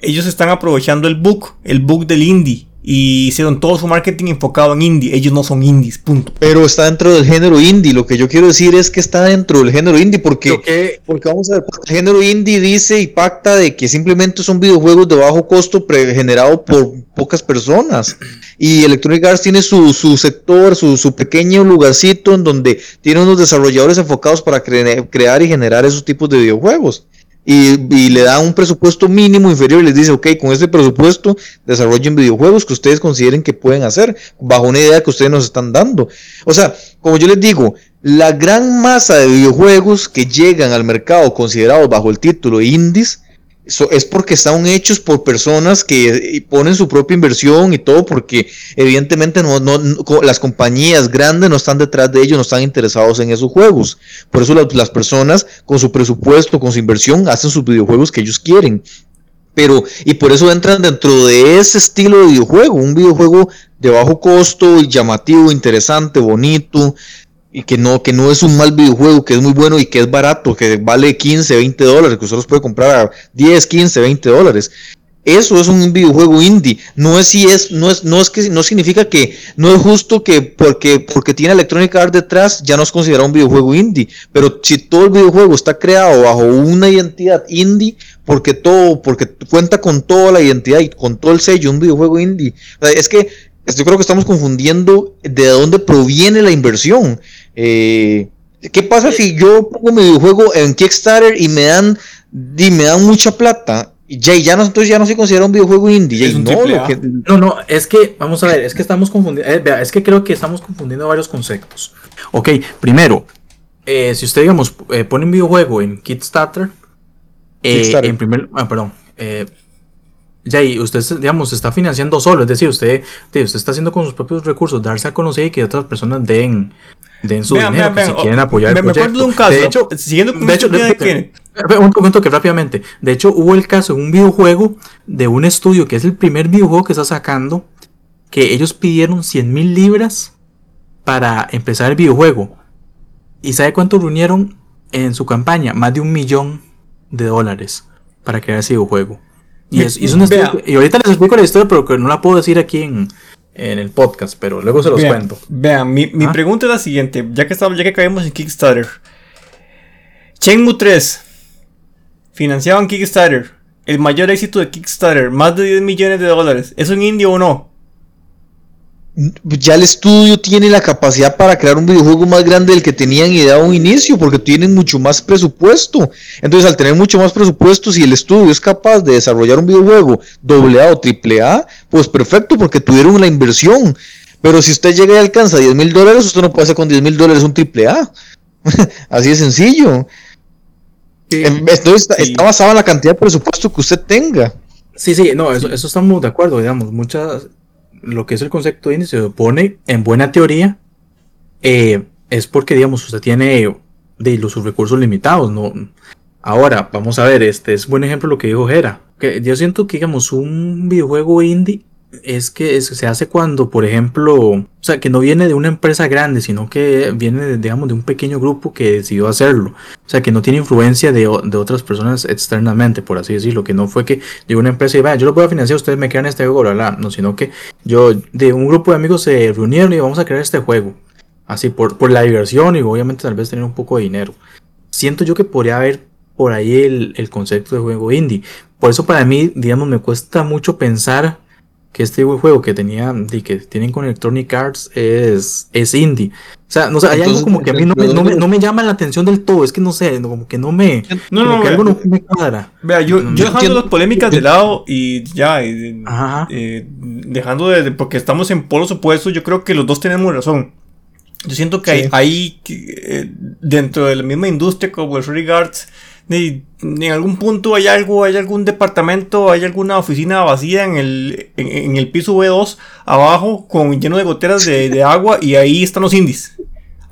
Ellos están aprovechando el bug, el bug del indie y hicieron todo su marketing enfocado en indie. Ellos no son indies, punto. Pero está dentro del género indie. Lo que yo quiero decir es que está dentro del género indie porque, porque vamos a ver, el género indie dice y pacta de que simplemente son videojuegos de bajo costo generado por pocas personas. Y Electronic Arts tiene su, su sector, su, su, pequeño lugarcito en donde tiene unos desarrolladores enfocados para crear y generar esos tipos de videojuegos y, le da un presupuesto mínimo inferior y les dice, ok, con este presupuesto desarrollen videojuegos que ustedes consideren que pueden hacer bajo una idea que ustedes nos están dando. O sea, como yo les digo, la gran masa de videojuegos que llegan al mercado considerados bajo el título indies es porque están hechos por personas que ponen su propia inversión y todo, porque evidentemente no, no, las compañías grandes no están detrás de ellos, no están interesados en esos juegos. Por eso las, personas con su presupuesto, con su inversión, hacen sus videojuegos que ellos quieren. Pero, y por eso entran dentro de ese estilo de videojuego, un videojuego de bajo costo, llamativo, interesante, bonito, y que no, que no es un mal videojuego, que es muy bueno y que es barato, que vale 15, 20 dólares, que usted los puede comprar a 10, 15, 20 dólares. Eso es un videojuego indie. No es si es, no es, no es que no significa que no es justo que porque, porque tiene Electronic Arts detrás ya no es considerado un videojuego indie. Pero si todo el videojuego está creado bajo una identidad indie, porque todo, porque cuenta con toda la identidad y con todo el sello, un videojuego indie. Es que yo creo que estamos confundiendo de dónde proviene la inversión. Eh, ¿Qué pasa si yo pongo mi videojuego en Kickstarter y me dan, y me dan mucha plata? Ya, ya no, entonces ya no se considera un videojuego indie. no, no, es que, vamos a ver, es que estamos confundiendo, eh, es que creo que estamos confundiendo varios conceptos. Ok, primero, eh, si usted, digamos, pone un videojuego en Kickstarter, en primer, ah, perdón, ya, y usted, digamos, está financiando solo, es decir, usted, usted está haciendo con sus propios recursos, darse a conocer y que otras personas den, den su dinero, si quieren apoyar el me, acuerdo de un caso, de hecho, siguiendo con de hecho, de, un momento que rápidamente, de hecho, hubo el caso de un videojuego de un estudio que es el primer videojuego que está sacando, que ellos pidieron 100 mil libras para empezar el videojuego. ¿Y sabe cuánto reunieron en su campaña? Más de un millón de dólares para crear ese videojuego. Y, ahorita les explico la historia, pero que no la puedo decir aquí en, el podcast, pero luego se los cuento. Vean, mi, mi pregunta es la siguiente, ya que estamos, ya que caemos en Kickstarter. Shenmue 3, financiado en Kickstarter, el mayor éxito de Kickstarter, más de 10 millones de dólares. ¿Es un indie o no? Ya el estudio tiene la capacidad para crear un videojuego más grande del que tenían idea a un inicio, porque tienen mucho más presupuesto. Entonces, al tener mucho más presupuesto, si el estudio es capaz de desarrollar un videojuego AA o AAA, pues perfecto, porque tuvieron la inversión. Pero si usted llega y alcanza 10 mil dólares, usted no puede hacer con 10 mil dólares un triple A. *laughs* Así de sencillo. Em, Esto está, Sí. está basado en la cantidad de presupuesto que usted tenga. Sí, sí, no, eso, eso estamos de acuerdo, digamos, muchas, lo que es el concepto de se opone en buena teoría, eh, es porque, digamos, usted tiene de los sus recursos limitados, ¿no? Ahora, vamos a ver, este es buen ejemplo lo que dijo Jera, que yo siento que, digamos, un videojuego indie es que es- se hace cuando, por ejemplo, o sea, que no viene de una empresa grande, sino que viene, digamos, de un pequeño grupo que decidió hacerlo. O sea, que no tiene influencia de, de otras personas externamente, por así decirlo. Que no fue que de una empresa y vaya, yo lo voy a financiar, ustedes me crean este juego, bla, bla. No, sino que yo, de un grupo de amigos se reunieron y vamos a crear este juego. Así, por, por la diversión y obviamente tal vez tener un poco de dinero. Siento yo que podría haber por ahí el, el concepto de juego indie. Por eso para mí, digamos, me cuesta mucho pensar que este juego que tenía y que tienen con Electronic Arts es, es indie. O sea, no sé, hay algo como que a mí no me, no, me, no me llama la atención del todo. Es que no sé, no, como que no me. No, como no, que vea, algo no me cuadra. vea, yo, No, yo dejando las polémicas de lado y ya, y- Ajá. eh, dejando de, de- porque estamos en polos opuestos, yo creo que los dos tenemos razón. Yo siento que hay, Sí. hay eh, dentro de la misma industria como el Arts, de- en algún punto hay algo, hay algún departamento, hay alguna oficina vacía en el, en, el piso B2 abajo con lleno de goteras de, de agua y ahí están los indies.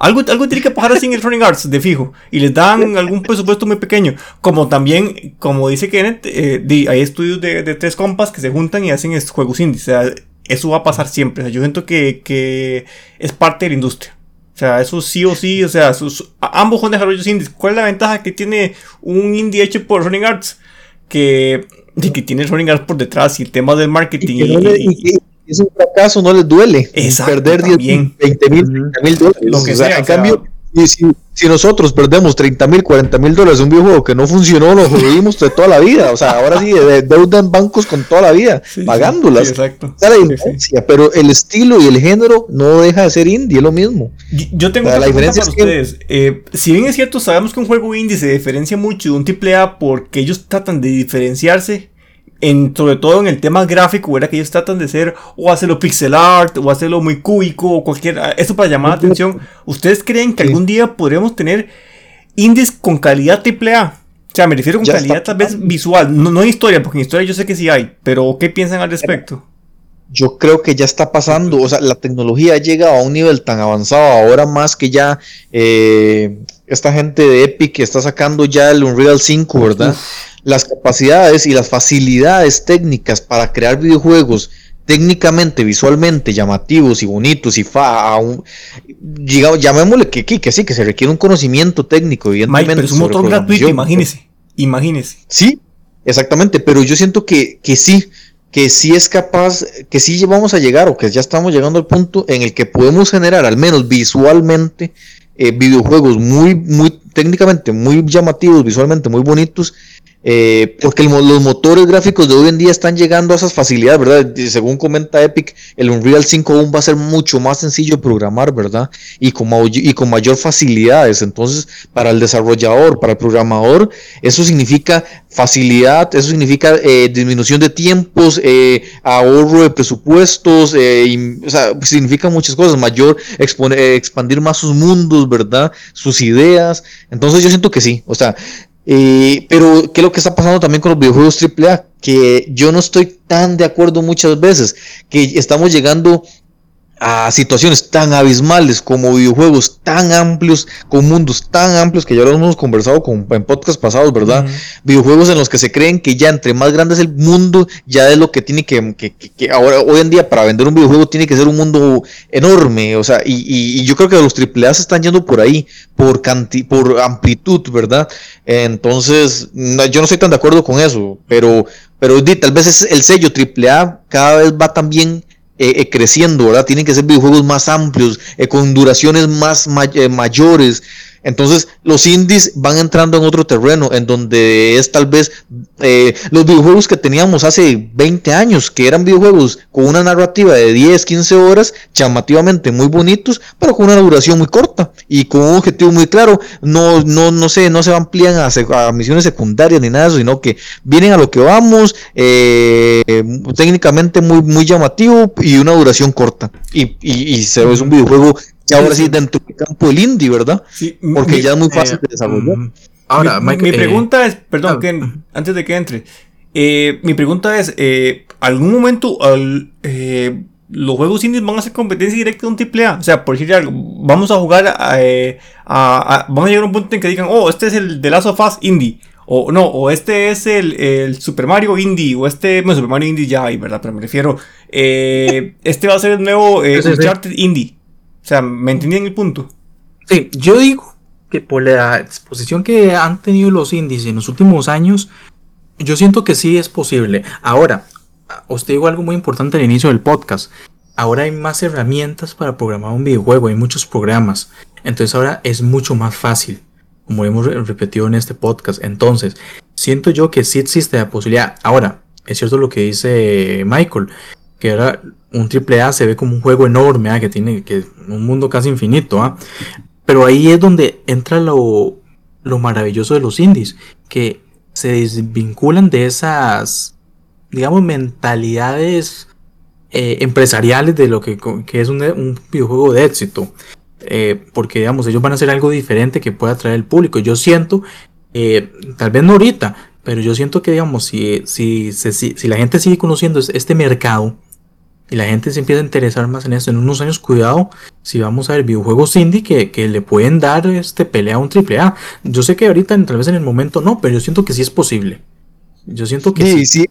Algo, algo tiene que pasar así en Electronic Arts, de fijo. Y les dan algún presupuesto muy pequeño. Como también, como dice Kenneth, eh, hay estudios de, de tres compas que se juntan y hacen juegos indies. O sea, eso va a pasar siempre. O sea, yo siento que, que es parte de la industria. O sea, eso sí o sí, o sea, sus- ambos son desarrollos indies. ¿Cuál es la ventaja que tiene un indie hecho por Electronic Arts? Que, de que tiene Electronic Arts por detrás y el tema del marketing. Y que no le- y- y es un fracaso, no les duele. Exacto, perder 10 también. 20 mil, Ujú. 30 mil dólares. Lo que O sea, sea, en cambio, y si, si nosotros perdemos 30 mil, 40 mil dólares de un videojuego que no funcionó, lo *laughs* jodimos de toda la vida. O sea, ahora sí, de, deuda en bancos con toda la vida, Sí, pagándolas. sí, exacto. Esa es la Sí, sí. diferencia, pero el estilo y el género no deja de ser indie, es lo mismo. Yo- tengo O sea, una la diferencia para que- ustedes. Eh, si bien es cierto, sabemos que un juego indie se diferencia mucho de un AAA porque ellos tratan de diferenciarse, en, sobre todo en el tema gráfico, ¿verdad? Que ellos tratan de ser o hacerlo pixel art o hacerlo muy cúbico o cualquier. Eso para llamar la atención. ¿Ustedes creen que algún día podremos tener indies con calidad AAA? O sea, me refiero con Ya calidad tal vez visual, no, no en historia, porque en historia yo sé que sí hay, pero ¿qué piensan al respecto? Yo creo que ya está pasando, o sea, la tecnología ha llegado a un nivel tan avanzado ahora más que ya eh, esta gente de Epic está sacando ya el Unreal 5, ¿verdad? Las capacidades y las facilidades técnicas para crear videojuegos técnicamente, visualmente llamativos y bonitos y fa, a un- diga- llamémosle que, que, que sí, que se requiere un conocimiento técnico, Mike, evidentemente. pero es un motor gratuito, imagínese. Imagínese. Sí, exactamente, pero yo siento que, que sí, que sí es capaz, que sí vamos a llegar o que ya estamos llegando al punto en el que podemos generar, al menos visualmente, eh, videojuegos muy, muy técnicamente muy llamativos, visualmente muy bonitos, eh, porque los motores gráficos de hoy en día están llegando a esas facilidades, ¿verdad? Según comenta Epic, el Unreal 5 aún va a ser mucho más sencillo programar, ¿verdad? Y con, mayor facilidades. Entonces, para el desarrollador, para el programador, eso significa facilidad, eso significa eh, disminución de tiempos, eh, ahorro de presupuestos, eh, o sea, significa muchas cosas, mayor expandir más sus mundos, ¿verdad? Sus ideas. Entonces yo siento que sí, o sea, eh, pero ¿qué es lo que está pasando también con los videojuegos AAA? Que yo no estoy tan de acuerdo muchas veces, que estamos llegando a situaciones tan abismales como videojuegos tan amplios, con mundos tan amplios que ya lo hemos conversado con, en podcast pasados, ¿verdad? Videojuegos en los que se creen que ya entre más grande es el mundo, ya es lo que tiene que, que, que- que ahora, hoy en día para vender un videojuego tiene que ser un mundo enorme, o sea, y, y- y yo creo que los AAA se están yendo por ahí, por, canti por amplitud, ¿verdad? Entonces, no, yo no estoy tan de acuerdo con eso, pero, pero di, tal vez es el sello AAA cada vez va también eh, eh, creciendo, ¿verdad? Tienen que ser videojuegos más amplios, eh, con duraciones más eh, mayores. Entonces los indies van entrando en otro terreno, en donde es tal vez eh, los videojuegos que teníamos hace 20 años, que eran videojuegos con una narrativa de 10, 15 horas, llamativamente muy bonitos, pero con una duración muy corta y con un objetivo muy claro. No, no, no, se, no se amplían a, misiones secundarias ni nada de eso, sino que vienen a lo que vamos, eh, técnicamente muy, muy llamativo y una duración corta. Y, y, se ve es un videojuego y ahora sí, dentro del campo del indie, ¿verdad? Sí, Porque ya es muy fácil de desarrollar. Mm, ahora, mi, eh, pregunta es, perdón, ah, antes de que entre, eh, mi pregunta es, eh, ¿algún momento al, eh, los juegos indies van a hacer competencia directa de un triple A? O sea, por decir algo, vamos a jugar a, a, vamos a llegar a un punto en que digan, oh, este es el de Last of Us indie. O no, o este es el, el, Super Mario Indie, o este, bueno, Super Mario Indie ya hay, ¿verdad? Pero me refiero, *laughs* este va a ser el nuevo Uncharted Indie. Sea, ¿me entendían el punto? Sí, yo digo que por la exposición que han tenido los indies en los últimos años, yo siento que sí es posible. Ahora, os digo algo muy importante al inicio del podcast. Ahora hay más herramientas para programar un videojuego, hay muchos programas. Entonces ahora es mucho más fácil, como hemos repetido en este podcast. Entonces, siento yo que sí existe la posibilidad. Ahora, es cierto lo que dice Michael que ahora un triple A se ve como un juego enorme, ¿ah? que tiene que un mundo casi infinito, ¿ah? pero ahí es donde entra lo, lo maravilloso de los indies, que se desvinculan de esas, digamos, mentalidades eh, empresariales de lo que, es un, videojuego de éxito. Eh, porque digamos, ellos van a hacer algo diferente que pueda atraer al público. Yo siento, eh, tal vez no ahorita, pero yo siento que digamos, si, si, si, si la gente sigue conociendo este mercado, y la gente se empieza a interesar más en esto. En unos años, cuidado, si vamos a ver videojuegos indie que, que le pueden dar este pelea a un triple A. Yo sé que ahorita, tal vez en el momento no, pero yo siento que sí es posible. Yo siento que sí. sí.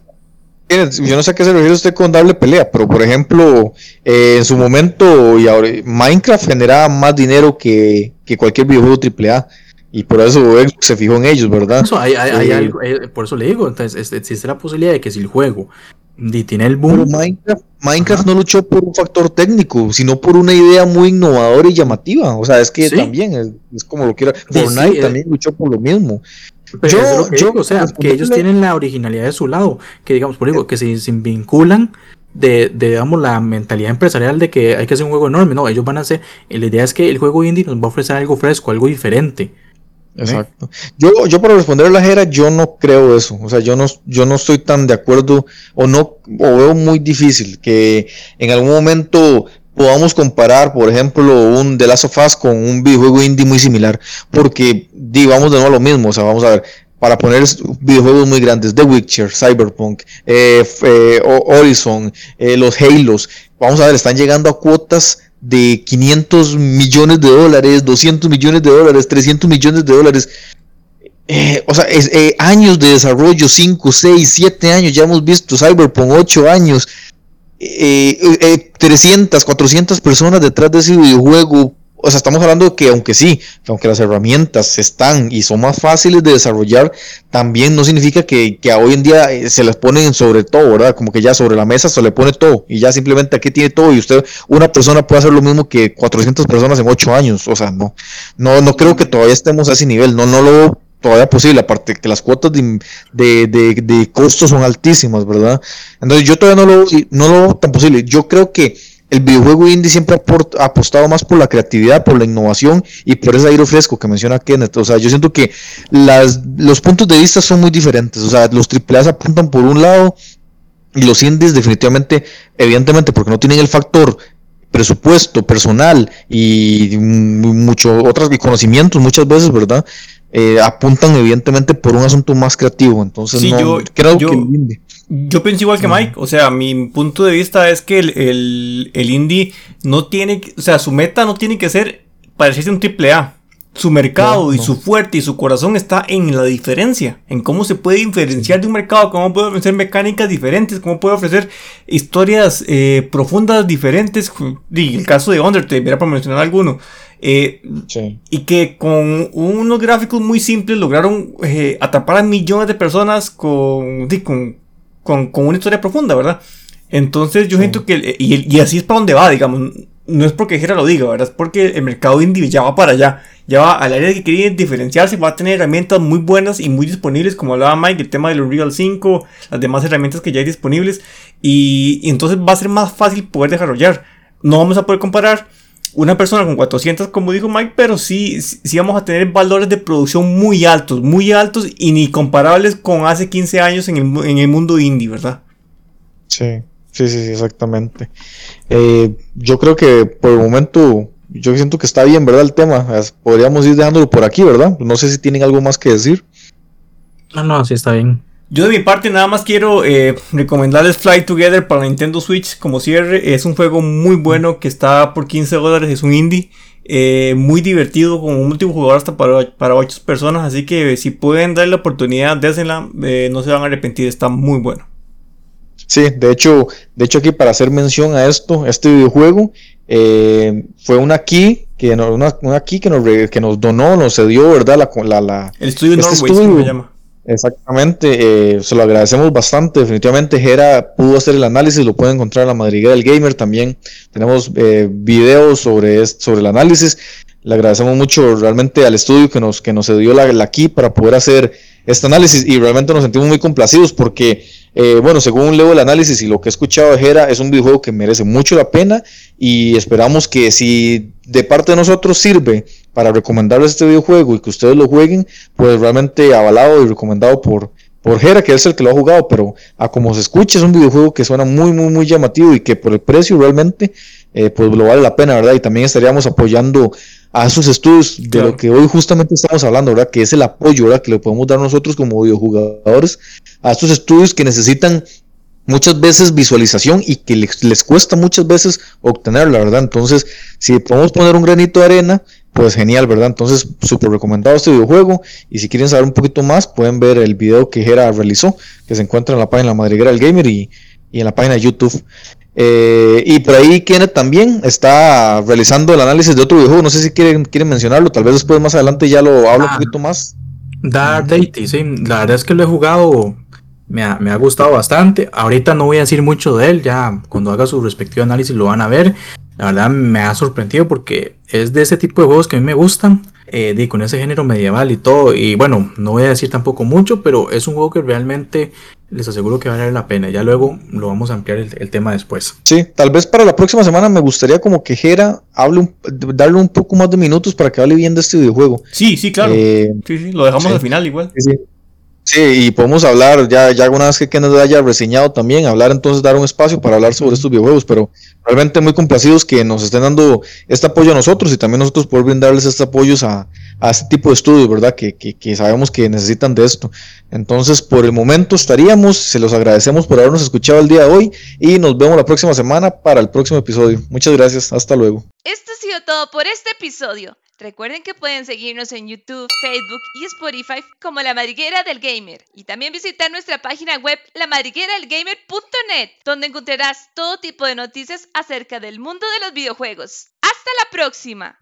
Yo no sé a qué se refiere usted con darle pelea, pero por ejemplo, eh, en su momento y ahora, Minecraft generaba más dinero que, que cualquier videojuego AAA. Y por eso se fijó en ellos, ¿verdad? hay, hay, algo, eh, por eso le digo, entonces existe la posibilidad de que si el juego y tiene el boom. Minecraft, no luchó por un factor técnico, sino por una idea muy innovadora y llamativa. O sea, es que también es, como lo quiera. Fortnite eh. también luchó por lo mismo. yo, yo, o sea, que ellos tienen la originalidad de su lado, que digamos, por ejemplo, que se, se vinculan de, de, digamos, la mentalidad empresarial de que hay que hacer un juego enorme. No, ellos van a hacer, la idea es que el juego indie nos va a ofrecer algo fresco, algo diferente. Exacto. Yo, yo para responder a la Jera, yo no creo eso. O sea, yo no, yo no estoy tan de acuerdo o no, o veo muy difícil que en algún momento podamos comparar, por ejemplo, un The Last of Us con un videojuego indie muy similar. Porque, digamos de nuevo lo mismo. O sea, vamos a ver, para poner videojuegos muy grandes, The Witcher, Cyberpunk, eh, eh, Horizon, eh, los Halos, vamos a ver, están llegando a cuotas de 500 millones de dólares, 200 millones de dólares, 300 millones de dólares. Eh, o sea, es, eh, años de desarrollo, 5, 6, 7 años, ya hemos visto Cyberpunk 8 años, 300, eh, 400 personas detrás de ese videojuego, o sea, estamos hablando de que aunque sí, aunque las herramientas están y son más fáciles de desarrollar, también no significa que, que hoy en día eh, se les ponen sobre todo, ¿verdad? Como que ya sobre la mesa se le pone todo y ya simplemente aquí tiene todo y usted, una persona puede hacer lo mismo que 400 personas en 8 años, o sea, no, no, no creo que todavía estemos a ese nivel, no, no lo veo todavía posible, aparte que las cuotas de, de, de, de costos son altísimas, ¿verdad? Entonces yo todavía no lo, no lo veo tan posible, yo creo que el videojuego indie siempre ha, apostado más por la creatividad, por la innovación y por ese aire fresco que menciona Kenneth. O sea, yo siento que las, los puntos de vista son muy diferentes. O sea, los AAA apuntan por un lado y los indies definitivamente, evidentemente, porque no tienen el factor presupuesto personal y mucho otros conocimientos muchas veces, ¿verdad? Eh, apuntan evidentemente por un asunto más creativo. Entonces, no, yo, creo que indie yo pienso igual que Mike, o sea, mi punto de vista es que el, el, indie no tiene, o sea, su meta no tiene que ser parecerse un triple A. Su mercado y su fuerte y su corazón está en la diferencia, en cómo se puede diferenciar de un mercado, cómo puede ofrecer mecánicas diferentes, cómo puede ofrecer historias eh, profundas diferentes. Y el caso de Undertale, era para mencionar alguno. Eh, y que con unos gráficos muy simples lograron eh, atrapar a millones de personas con, con con, una historia profunda, ¿verdad? Entonces yo siento que, y, así es para donde va, digamos, no es porque Jera lo diga, ¿verdad? Es porque el mercado indie ya va para allá. Ya va al área que quiere diferenciarse, va a tener herramientas muy buenas y muy disponibles, como hablaba Mike, el tema del Unreal 5, las demás herramientas que ya hay disponibles. Y, y entonces va a ser más fácil poder desarrollar. No vamos a poder comparar una persona con 400, como dijo Mike, pero sí, sí vamos a tener valores de producción muy altos, muy altos y ni comparables con hace 15 años en el, en el mundo indie, ¿verdad? Sí, sí, sí, sí exactamente. Eh, yo creo que por el momento, yo siento que está bien, ¿verdad? El tema. Podríamos ir dejándolo por aquí, ¿verdad? No sé si tienen algo más que decir. No, no, sí está bien. Yo de mi parte nada más quiero eh, recomendarles Fly Together para Nintendo Switch como cierre. Es un juego muy bueno que está por 15 dólares, es un indie. Eh, muy divertido, como multijugador hasta para, para 8 personas. Así que si pueden darle la oportunidad, désenla, eh, no se van a arrepentir, está muy bueno. Sí, de hecho, de hecho aquí para hacer mención a esto, este videojuego fue una key que una, una key que nos, que nos donó, nos cedió, ¿verdad? La, la, el estudio este Norway, se llama. Exactamente, eh, se lo agradecemos bastante. Definitivamente Jera pudo hacer el análisis, lo puede encontrar en la madriguera del gamer también. Tenemos eh, videos sobre, sobre el análisis. Le agradecemos mucho realmente al estudio que nos, que nos dio la, la key para poder hacer este análisis y realmente nos sentimos muy complacidos porque, eh, bueno, según leo el análisis y lo que he escuchado de Jera, es un videojuego que merece mucho la pena y esperamos que si de parte de nosotros sirve para recomendarles este videojuego y que ustedes lo jueguen, pues realmente avalado y recomendado por, por Jera, que es el que lo ha jugado, pero a como se escucha es un videojuego que suena muy, muy, muy llamativo y que por el precio realmente, eh, pues lo vale la pena, ¿verdad? Y también estaríamos apoyando a esos estudios de lo que hoy justamente estamos hablando, ¿verdad? Que es el apoyo, ¿verdad? Que le podemos dar nosotros como videojugadores a estos estudios que necesitan muchas veces visualización y que les, les cuesta muchas veces obtenerla, ¿verdad? Entonces, si podemos poner un granito de arena, pues genial, ¿verdad? Entonces, súper recomendado este videojuego. Y si quieren saber un poquito más, pueden ver el video que Jera realizó, que se encuentra en la página La Madriguera del Gamer y, y en la página de YouTube. Eh, y por ahí Kenneth también está realizando el análisis de otro videojuego. No sé si quieren, quieren mencionarlo. Tal vez después más adelante ya lo hablo un ah. poquito más. Dark Deity, sí. La verdad es que lo he jugado. Me ha, me ha, gustado bastante. Ahorita no voy a decir mucho de él. Ya cuando haga su respectivo análisis lo van a ver. La verdad me ha sorprendido porque es de ese tipo de juegos que a mí me gustan. Eh, con ese género medieval y todo. Y bueno, no voy a decir tampoco mucho, pero es un juego que realmente les aseguro que va a valer la pena. Ya luego lo vamos a ampliar el, tema después. Sí, tal vez para la próxima semana me gustaría como que Jera hable darle un poco más de minutos para que hable bien de este videojuego. Sí, sí, claro. Eh, sí, sí, lo dejamos al final igual. Sí, sí. Y podemos hablar, ya, ya alguna vez que Kenneth haya reseñado también, hablar entonces, dar un espacio para hablar sobre estos videojuegos, pero realmente muy complacidos que nos estén dando este apoyo a nosotros y también nosotros poder brindarles este apoyo a, este tipo de estudios, ¿verdad? Que, que, sabemos que necesitan de esto. Entonces, por el momento estaríamos, se los agradecemos por habernos escuchado el día de hoy y nos vemos la próxima semana para el próximo episodio. Muchas gracias, hasta luego. Esto ha sido todo por este episodio. Recuerden que pueden seguirnos en YouTube, Facebook y Spotify como La Madriguera del Gamer y también visitar nuestra página web lamadrigueradelgamer.net donde encontrarás todo tipo de noticias acerca del mundo de los videojuegos. ¡Hasta la próxima!